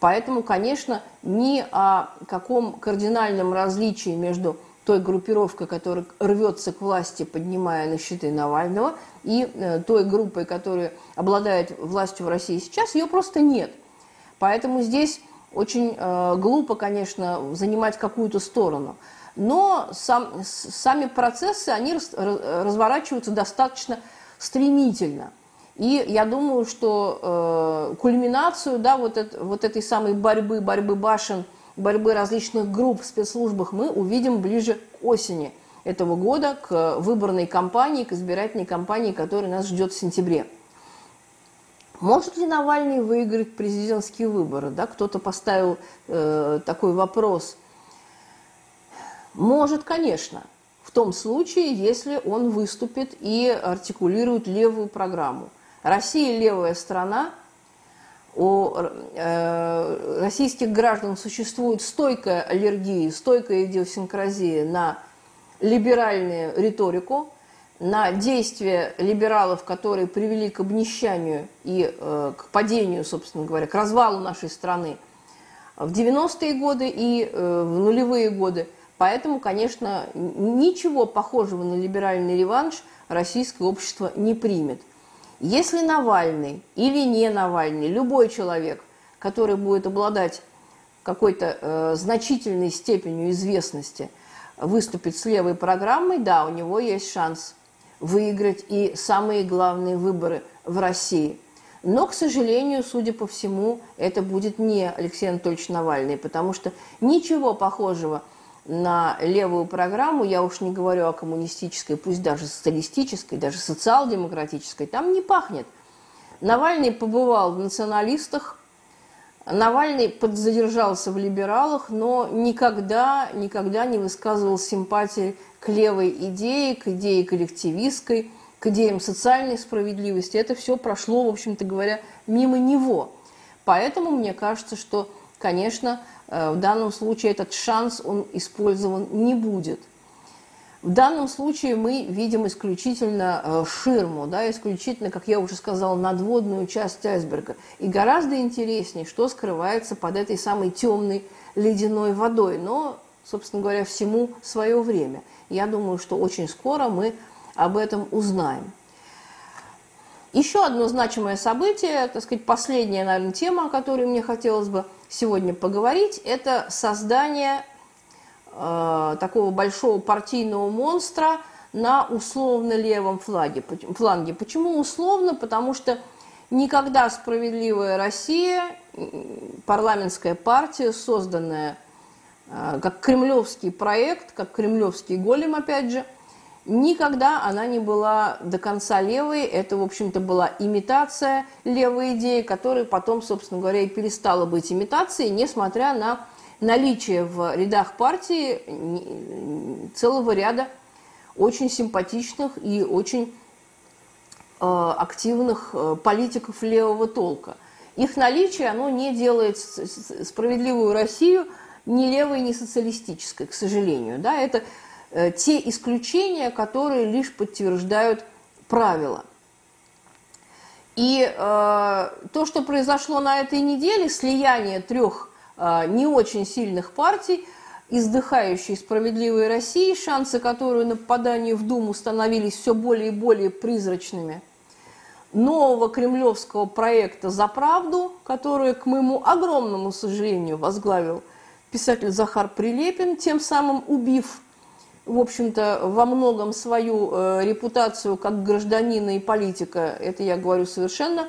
Поэтому, конечно, ни о каком кардинальном различии между той группировкой, которая рвется к власти, поднимая на щиты Навального, и э, той группой, которая обладает властью в России сейчас, ее просто нет. Поэтому здесь очень э, глупо, конечно, занимать какую-то сторону но сам, сами процессы, они разворачиваются достаточно стремительно. И я думаю, что э, кульминацию да, вот, это, вот этой самой борьбы, борьбы башен, борьбы различных групп в спецслужбах мы увидим ближе к осени этого года, к выборной кампании, к избирательной кампании, которая нас ждет в сентябре. Может ли Навальный выиграть президентские выборы? Да? Кто-то поставил э, такой вопрос – может, конечно, в том случае, если он выступит и артикулирует левую программу. Россия левая страна, у э, российских граждан существует стойкая аллергия, стойкая идиосинкразия на либеральную риторику, на действия либералов, которые привели к обнищанию и э, к падению, собственно говоря, к развалу нашей страны в 90-е годы и э, в нулевые годы – Поэтому, конечно, ничего похожего на либеральный реванш российское общество не примет. Если Навальный или не Навальный, любой человек, который будет обладать какой-то э, значительной степенью известности, выступит с левой программой, да, у него есть шанс выиграть и самые главные выборы в России. Но, к сожалению, судя по всему, это будет не Алексей Анатольевич Навальный, потому что ничего похожего на левую программу, я уж не говорю о коммунистической, пусть даже социалистической, даже социал-демократической, там не пахнет. Навальный побывал в националистах, Навальный подзадержался в либералах, но никогда, никогда не высказывал симпатии к левой идее, к идее коллективистской, к идеям социальной справедливости. Это все прошло, в общем-то говоря, мимо него. Поэтому мне кажется, что, конечно, в данном случае этот шанс он использован не будет. В данном случае мы видим исключительно э, ширму, да, исключительно, как я уже сказала, надводную часть айсберга. И гораздо интереснее, что скрывается под этой самой темной ледяной водой. Но, собственно говоря, всему свое время. Я думаю, что очень скоро мы об этом узнаем. Еще одно значимое событие, так сказать, последняя, наверное, тема, о которой мне хотелось бы сегодня поговорить, это создание э, такого большого партийного монстра на условно левом флаге, фланге. Почему условно? Потому что никогда справедливая Россия, парламентская партия, созданная э, как кремлевский проект, как кремлевский голем, опять же, никогда она не была до конца левой. Это, в общем-то, была имитация левой идеи, которая потом, собственно говоря, и перестала быть имитацией, несмотря на наличие в рядах партии целого ряда очень симпатичных и очень э, активных э, политиков левого толка. Их наличие, оно не делает справедливую Россию ни левой, ни социалистической, к сожалению. Да? Это те исключения, которые лишь подтверждают правила. И э, то, что произошло на этой неделе, слияние трех а, не очень сильных партий, издыхающей справедливой России, шансы которой на попадание в Думу становились все более и более призрачными, нового кремлевского проекта «За правду», который, к моему огромному сожалению, возглавил писатель Захар Прилепин, тем самым убив, в общем-то, во многом свою э, репутацию как гражданина и политика, это я говорю совершенно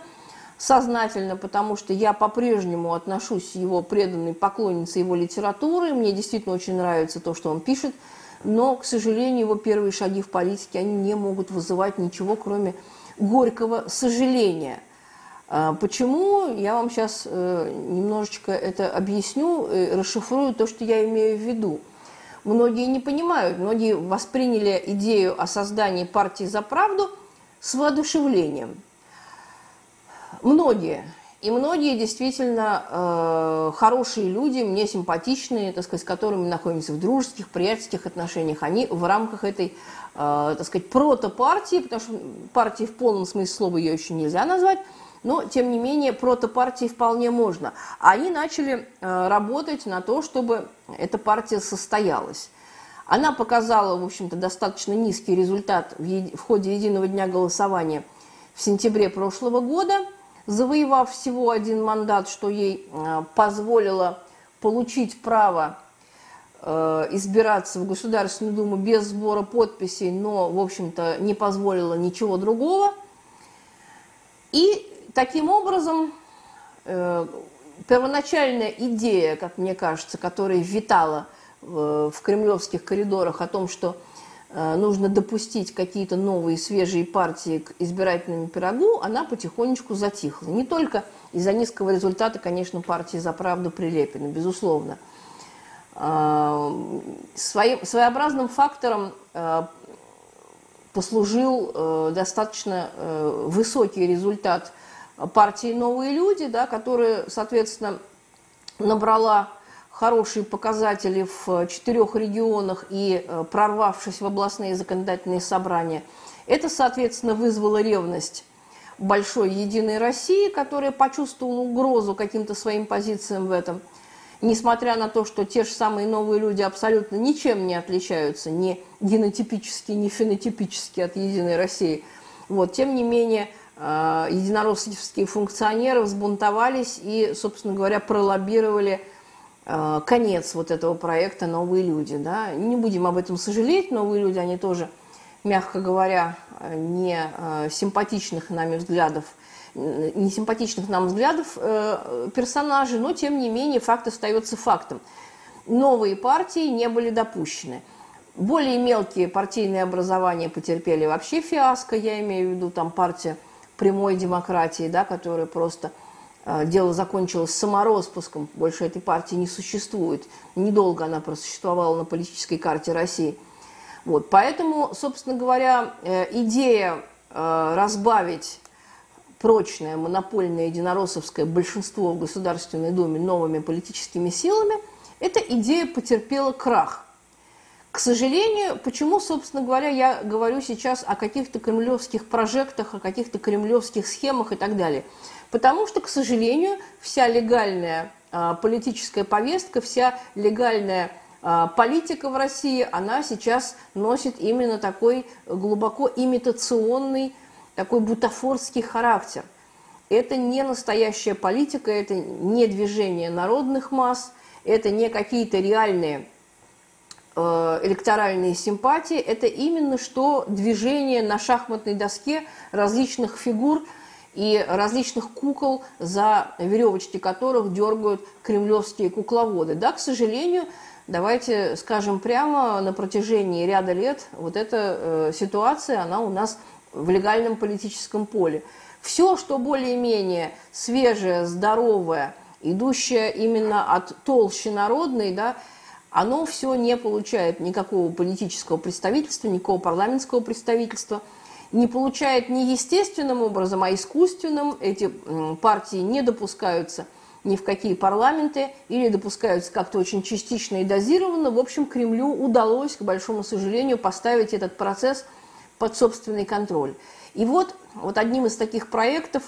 сознательно, потому что я по-прежнему отношусь его преданной поклоннице его литературы. Мне действительно очень нравится то, что он пишет. Но, к сожалению, его первые шаги в политике, они не могут вызывать ничего, кроме горького сожаления. А почему? Я вам сейчас э, немножечко это объясню, расшифрую то, что я имею в виду. Многие не понимают, многие восприняли идею о создании партии за правду с воодушевлением – Многие. И многие действительно э, хорошие люди, мне симпатичные, так сказать, с которыми мы находимся в дружеских, приятельских отношениях, они в рамках этой, э, так сказать, протопартии, потому что партии в полном смысле слова ее еще нельзя назвать, но, тем не менее, протопартии вполне можно. Они начали э, работать на то, чтобы эта партия состоялась. Она показала, в общем-то, достаточно низкий результат в, в ходе единого дня голосования в сентябре прошлого года – завоевав всего один мандат, что ей э, позволило получить право э, избираться в Государственную Думу без сбора подписей, но, в общем-то, не позволило ничего другого. И таким образом э, первоначальная идея, как мне кажется, которая витала в кремлевских коридорах о том, что Э, нужно допустить какие-то новые свежие партии к избирательному пирогу, она потихонечку затихла. Не только из-за низкого результата, конечно, партии «За правду» Прилепина, безусловно. Э, своим, своеобразным фактором э, послужил достаточно высокий результат партии «Новые люди», да, которая, соответственно, набрала хорошие показатели в четырех регионах и э, прорвавшись в областные законодательные собрания. Это, соответственно, вызвало ревность большой Единой России, которая почувствовала угрозу каким-то своим позициям в этом. Несмотря на то, что те же самые новые люди абсолютно ничем не отличаются, ни генотипически, ни фенотипически от Единой России. Вот, тем не менее, единороссовские функционеры взбунтовались и, собственно говоря, пролоббировали э, конец вот этого проекта «Новые люди». Да? Не будем об этом сожалеть, новые люди, они тоже, мягко говоря, не э, симпатичных нами взглядов, не симпатичных нам взглядов э, персонажей, но тем не менее факт остается фактом. Новые партии не были допущены. Более мелкие партийные образования потерпели вообще фиаско, я имею в виду там партия прямой демократии, да, которая просто э, дело закончилось самороспуском, больше этой партии не существует. Недолго она просуществовала на политической карте России. Вот, поэтому, собственно говоря, э, идея э, разбавить прочное монопольное единороссовское большинство в Государственной Думе новыми политическими силами, эта идея потерпела крах. К сожалению, почему, собственно говоря, я говорю сейчас о каких-то кремлевских прожектах, о каких-то кремлевских схемах и так далее? Потому что, к сожалению, вся легальная а, политическая повестка, вся легальная а, политика в России, она сейчас носит именно такой глубоко имитационный такой бутафорский характер. Это не настоящая политика, это не движение народных масс, это не какие-то реальные электоральные симпатии, это именно что движение на шахматной доске различных фигур и различных кукол, за веревочки которых дергают кремлевские кукловоды. Да, к сожалению, давайте скажем прямо, на протяжении ряда лет вот эта э, ситуация, она у нас в легальном политическом поле. Все, что более-менее свежее, здоровое, идущее именно от толщи народной, да, оно все не получает никакого политического представительства, никакого парламентского представительства, не получает не естественным образом, а искусственным. Эти партии не допускаются ни в какие парламенты или допускаются как-то очень частично и дозированно. В общем, Кремлю удалось, к большому сожалению, поставить этот процесс – под собственный контроль. И вот, вот одним из таких проектов,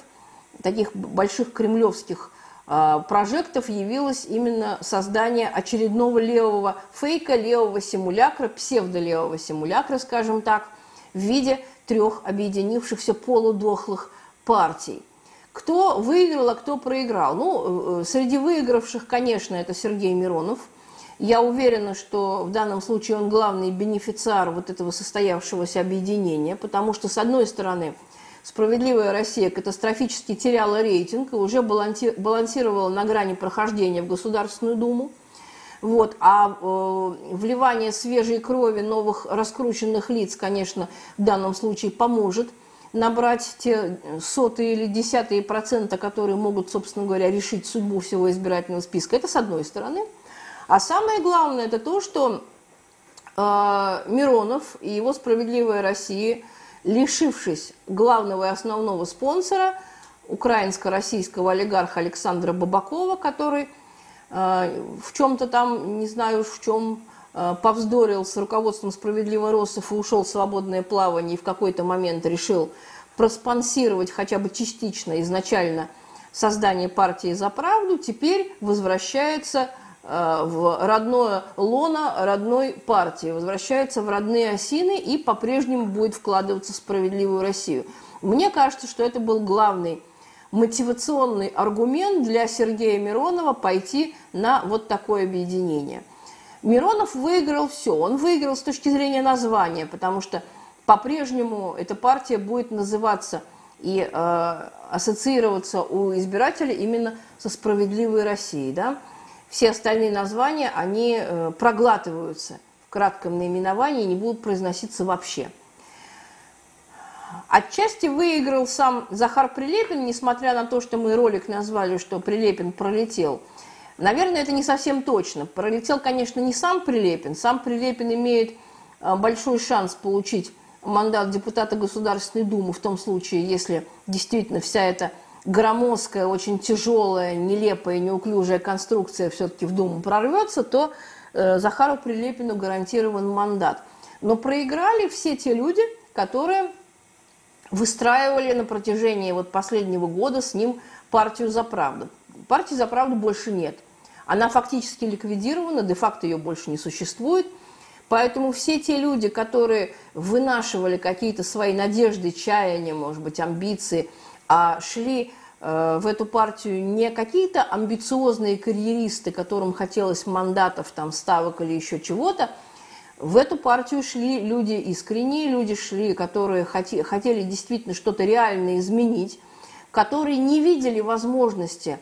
таких больших кремлевских прожектов явилось именно создание очередного левого фейка, левого симулякра, псевдолевого симулякра, скажем так, в виде трех объединившихся полудохлых партий. Кто выиграл, а кто проиграл? Ну, э, среди выигравших, конечно, это Сергей Миронов – я уверена, что в данном случае он главный бенефициар вот этого состоявшегося объединения, потому что, с одной стороны, «Справедливая Россия» катастрофически теряла рейтинг и уже балансировала на грани прохождения в Государственную Думу. Вот. А э, вливание свежей крови новых раскрученных лиц, конечно, в данном случае поможет набрать те сотые или десятые процента, которые могут, собственно говоря, решить судьбу всего избирательного списка. Это с одной стороны – а самое главное, это то, что э, Миронов и его «Справедливая Россия», лишившись главного и основного спонсора, украинско-российского олигарха Александра Бабакова, который э, в чем-то там, не знаю в чем, э, повздорил с руководством «Справедливой Россов» и ушел в свободное плавание и в какой-то момент решил проспонсировать хотя бы частично изначально создание партии «За правду», теперь возвращается в родное лоно родной партии, возвращается в родные осины и по-прежнему будет вкладываться в справедливую Россию. Мне кажется, что это был главный мотивационный аргумент для Сергея Миронова пойти на вот такое объединение. Миронов выиграл все. Он выиграл с точки зрения названия, потому что по-прежнему эта партия будет называться и э, ассоциироваться у избирателей именно со справедливой Россией. Да? Все остальные названия, они э, проглатываются в кратком наименовании и не будут произноситься вообще. Отчасти выиграл сам Захар Прилепин, несмотря на то, что мы ролик назвали, что Прилепин пролетел. Наверное, это не совсем точно. Пролетел, конечно, не сам Прилепин. Сам Прилепин имеет э, большой шанс получить мандат депутата Государственной Думы в том случае, если действительно вся эта громоздкая, очень тяжелая, нелепая, неуклюжая конструкция все-таки в Думу прорвется, то э, Захару Прилепину гарантирован мандат. Но проиграли все те люди, которые выстраивали на протяжении вот последнего года с ним партию «За правду». Партии «За правду» больше нет. Она фактически ликвидирована, де-факто ее больше не существует. Поэтому все те люди, которые вынашивали какие-то свои надежды, чаяния, может быть, амбиции – а шли э, в эту партию не какие-то амбициозные карьеристы, которым хотелось мандатов, там, ставок или еще чего-то. В эту партию шли люди искренние, люди шли, которые хотели действительно что-то реально изменить, которые не видели возможности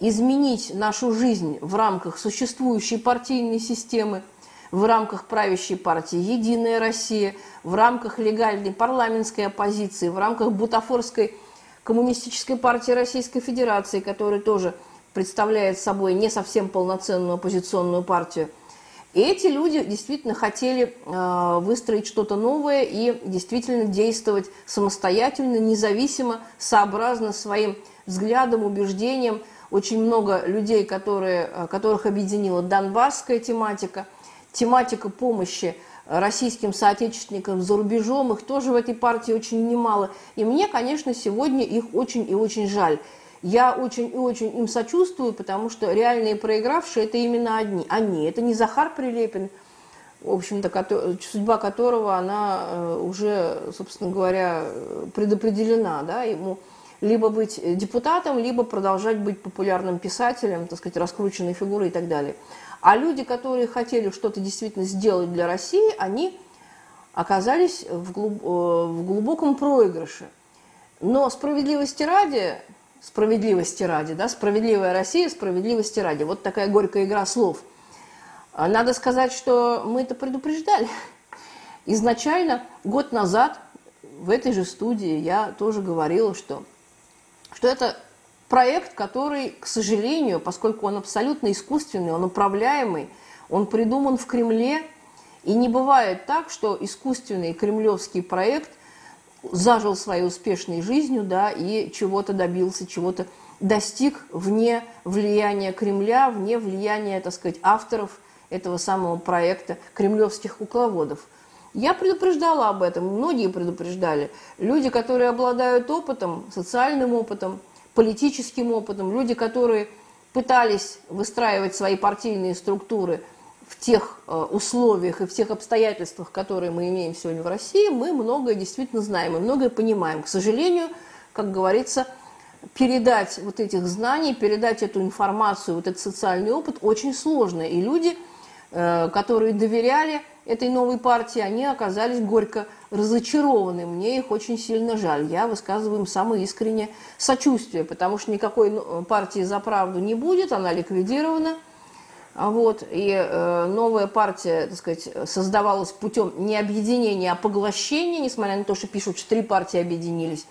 изменить нашу жизнь в рамках существующей партийной системы, в рамках правящей партии «Единая Россия», в рамках легальной парламентской оппозиции, в рамках бутафорской коммунистической партии Российской Федерации, которая тоже представляет собой не совсем полноценную оппозиционную партию. И эти люди действительно хотели э, выстроить что-то новое и действительно действовать самостоятельно, независимо, сообразно своим взглядам, убеждениям. Очень много людей, которые, э, которых объединила донбасская тематика, тематика помощи российским соотечественникам за рубежом, их тоже в этой партии очень немало. И мне, конечно, сегодня их очень и очень жаль. Я очень и очень им сочувствую, потому что реальные проигравшие – это именно одни. Они. Это не Захар Прилепин, в общем-то, судьба которого, она э, уже, собственно говоря, предопределена. Да? Ему либо быть депутатом, либо продолжать быть популярным писателем, так сказать, раскрученной фигурой и так далее. А люди, которые хотели что-то действительно сделать для России, они оказались в, глуб... Э, в глубоком проигрыше. Но справедливости ради, справедливости ради, да, справедливая Россия, справедливости ради. Вот такая горькая игра слов. А надо сказать, что мы это предупреждали. Изначально, год назад, в этой же студии я тоже говорила, что, что это проект, который, к сожалению, поскольку он абсолютно искусственный, он управляемый, он придуман в Кремле, и не бывает так, что искусственный кремлевский проект зажил своей успешной жизнью, да, и чего-то добился, чего-то достиг вне влияния Кремля, вне влияния, так сказать, авторов этого самого проекта, кремлевских кукловодов. Я предупреждала об этом, многие предупреждали. Люди, которые обладают опытом, социальным опытом, политическим опытом, люди, которые пытались выстраивать свои партийные структуры в тех э, условиях и в тех обстоятельствах, которые мы имеем сегодня в России, мы многое действительно знаем и многое понимаем. К сожалению, как говорится, передать вот этих знаний, передать эту информацию, вот этот социальный опыт очень сложно. И люди, э, которые доверяли этой новой партии, они оказались горько разочарованы. Мне их очень сильно жаль. Я высказываю им самое искреннее сочувствие, потому что никакой ну, партии за правду не будет, она ликвидирована. А вот, и э, новая партия, так сказать, создавалась путем не объединения, а поглощения, несмотря на то, что пишут, что три партии объединились.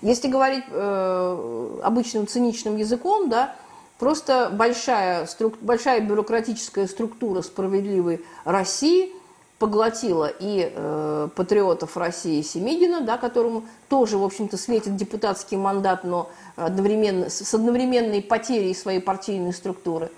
Если говорить э, обычным циничным языком, да, просто большая, струк, большая бюрократическая структура справедливой России – поглотила и э, патриотов России Семигина, да, которому тоже, в общем-то, светит депутатский мандат, но одновременно, с одновременной потерей своей партийной структуры,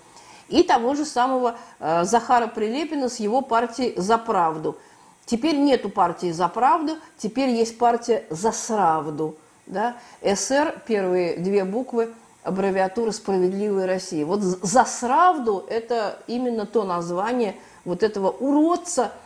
и того же самого э, Захара Прилепина с его партией «За правду». Теперь нету партии «За правду», теперь есть партия «За сравду». Да? СР, первые две буквы, аббревиатура «Справедливая Россия». Вот «За сравду» – это именно то название вот этого уродца –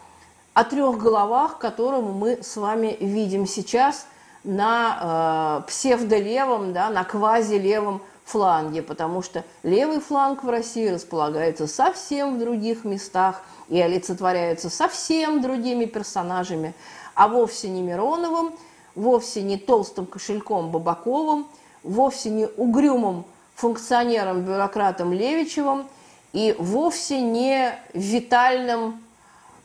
о трех головах, которому мы с вами видим сейчас на э, псевдолевом, да, на квазилевом фланге, потому что левый фланг в России располагается совсем в других местах и олицетворяется совсем другими персонажами, а вовсе не Мироновым, вовсе не толстым кошельком Бабаковым, вовсе не угрюмым функционером-бюрократом Левичевым и вовсе не витальным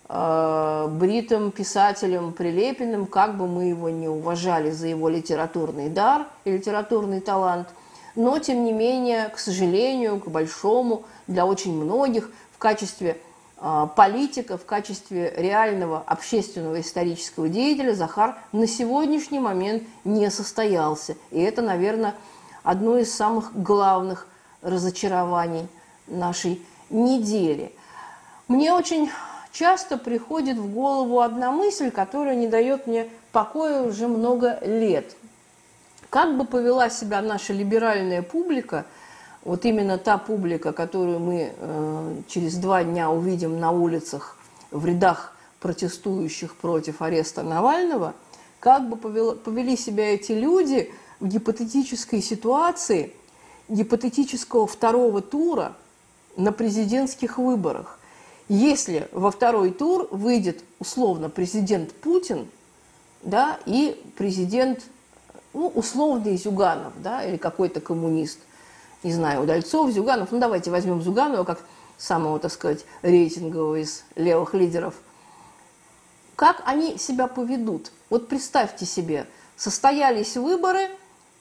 бритым писателем Прилепиным, как бы мы его не уважали за его литературный дар и литературный талант, но, тем не менее, к сожалению, к большому, для очень многих, в качестве э, политика, в качестве реального общественного исторического деятеля Захар на сегодняшний момент не состоялся. И это, наверное, одно из самых главных разочарований нашей недели. Мне очень часто приходит в голову одна мысль, которая не дает мне покоя уже много лет. Как бы повела себя наша либеральная публика, вот именно та публика, которую мы э, через два дня увидим на улицах в рядах протестующих против ареста Навального, как бы повело, повели себя эти люди, в гипотетической ситуации гипотетического второго тура на президентских выборах. Если во второй тур выйдет условно президент Путин да, и президент ну, условный Зюганов да, или какой-то коммунист, не знаю, Удальцов, Зюганов, ну давайте возьмем Зюганова как самого, так сказать, рейтингового из левых лидеров. Как они себя поведут? Вот представьте себе, состоялись выборы,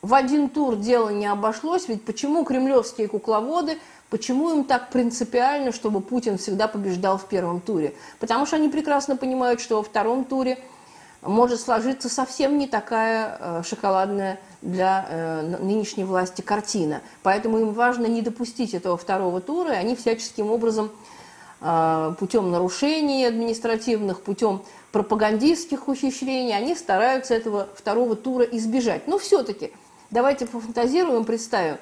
в один тур дело не обошлось, ведь почему кремлевские кукловоды, почему им так принципиально, чтобы Путин всегда побеждал в первом туре? Потому что они прекрасно понимают, что во втором туре – может сложиться совсем не такая э, шоколадная для э, нынешней власти картина. Поэтому им важно не допустить этого второго тура, и они всяческим образом э, путем нарушений административных, путем пропагандистских ухищрений, они стараются этого второго тура избежать. Но все-таки давайте пофантазируем, представим.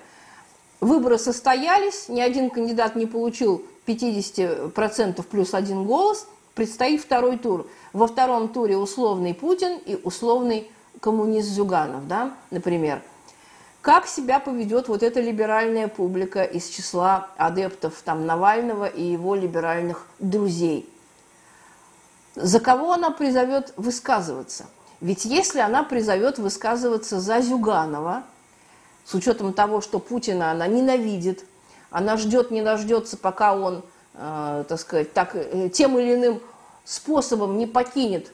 Выборы состоялись, ни один кандидат не получил 50% плюс один голос, предстоит второй тур – во втором туре условный Путин и условный коммунист Зюганов, да, например. Как себя поведет вот эта либеральная публика из числа адептов там, Навального и его либеральных друзей? За кого она призовет высказываться? Ведь если она призовет высказываться за Зюганова, с учетом того, что Путина она ненавидит, она ждет, не дождется, пока он, э, так сказать, так, э, тем или иным способом не покинет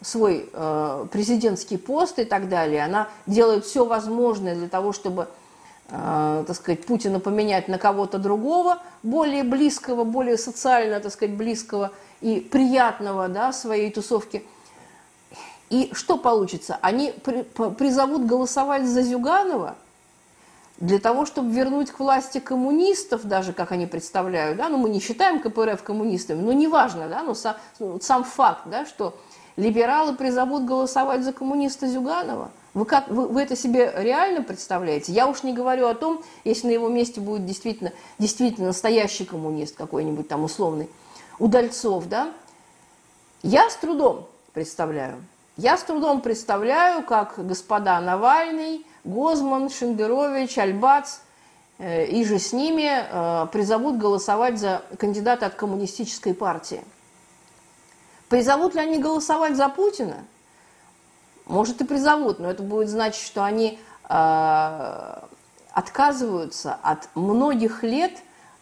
свой э, президентский пост и так далее, она делает все возможное для того, чтобы, э, так сказать, Путина поменять на кого-то другого, более близкого, более социально, так сказать, близкого и приятного, да, своей тусовки. И что получится? Они при, призовут голосовать за Зюганова – для того, чтобы вернуть к власти коммунистов, даже как они представляют, да, ну мы не считаем КПРФ коммунистами, но неважно, да, но сам, ну, сам факт, да, что либералы призовут голосовать за коммуниста Зюганова. Вы, как, вы, вы это себе реально представляете? Я уж не говорю о том, если на его месте будет действительно, действительно настоящий коммунист какой-нибудь там условный, Удальцов, да? Я с трудом представляю. Я с трудом представляю, как господа Навальный, Гозман, Шендерович, Альбац э, и же с ними э, призовут голосовать за кандидата от коммунистической партии. Призовут ли они голосовать за Путина? Может и призовут, но это будет значить, что они э, отказываются от многих лет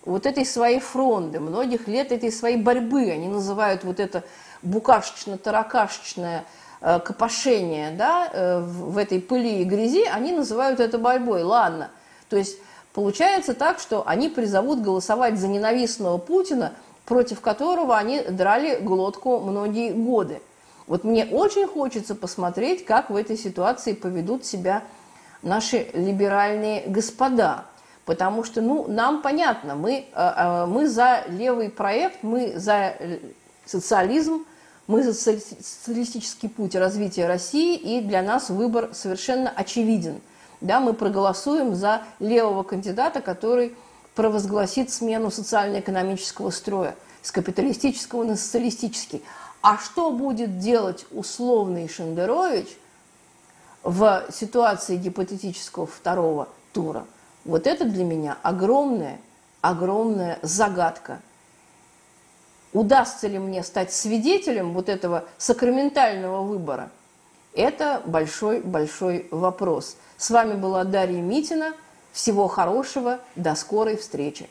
вот этой своей фронды, многих лет этой своей борьбы. Они называют вот это букашечно-таракашечное Э, копошение да, э, в этой пыли и грязи, они называют это борьбой. Ладно. То есть получается так, что они призовут голосовать за ненавистного Путина, против которого они драли глотку многие годы. Вот мне очень хочется посмотреть, как в этой ситуации поведут себя наши либеральные господа. Потому что, ну, нам понятно, мы, э, мы за левый проект, мы за социализм, мы за социалистический путь развития России, и для нас выбор совершенно очевиден. Да, мы проголосуем за левого кандидата, который провозгласит смену социально-экономического строя с капиталистического на социалистический. А что будет делать условный Шендерович в ситуации гипотетического второго тура? Вот это для меня огромная, огромная загадка – удастся ли мне стать свидетелем вот этого сакраментального выбора, это большой-большой вопрос. С вами была Дарья Митина. Всего хорошего, до скорой встречи.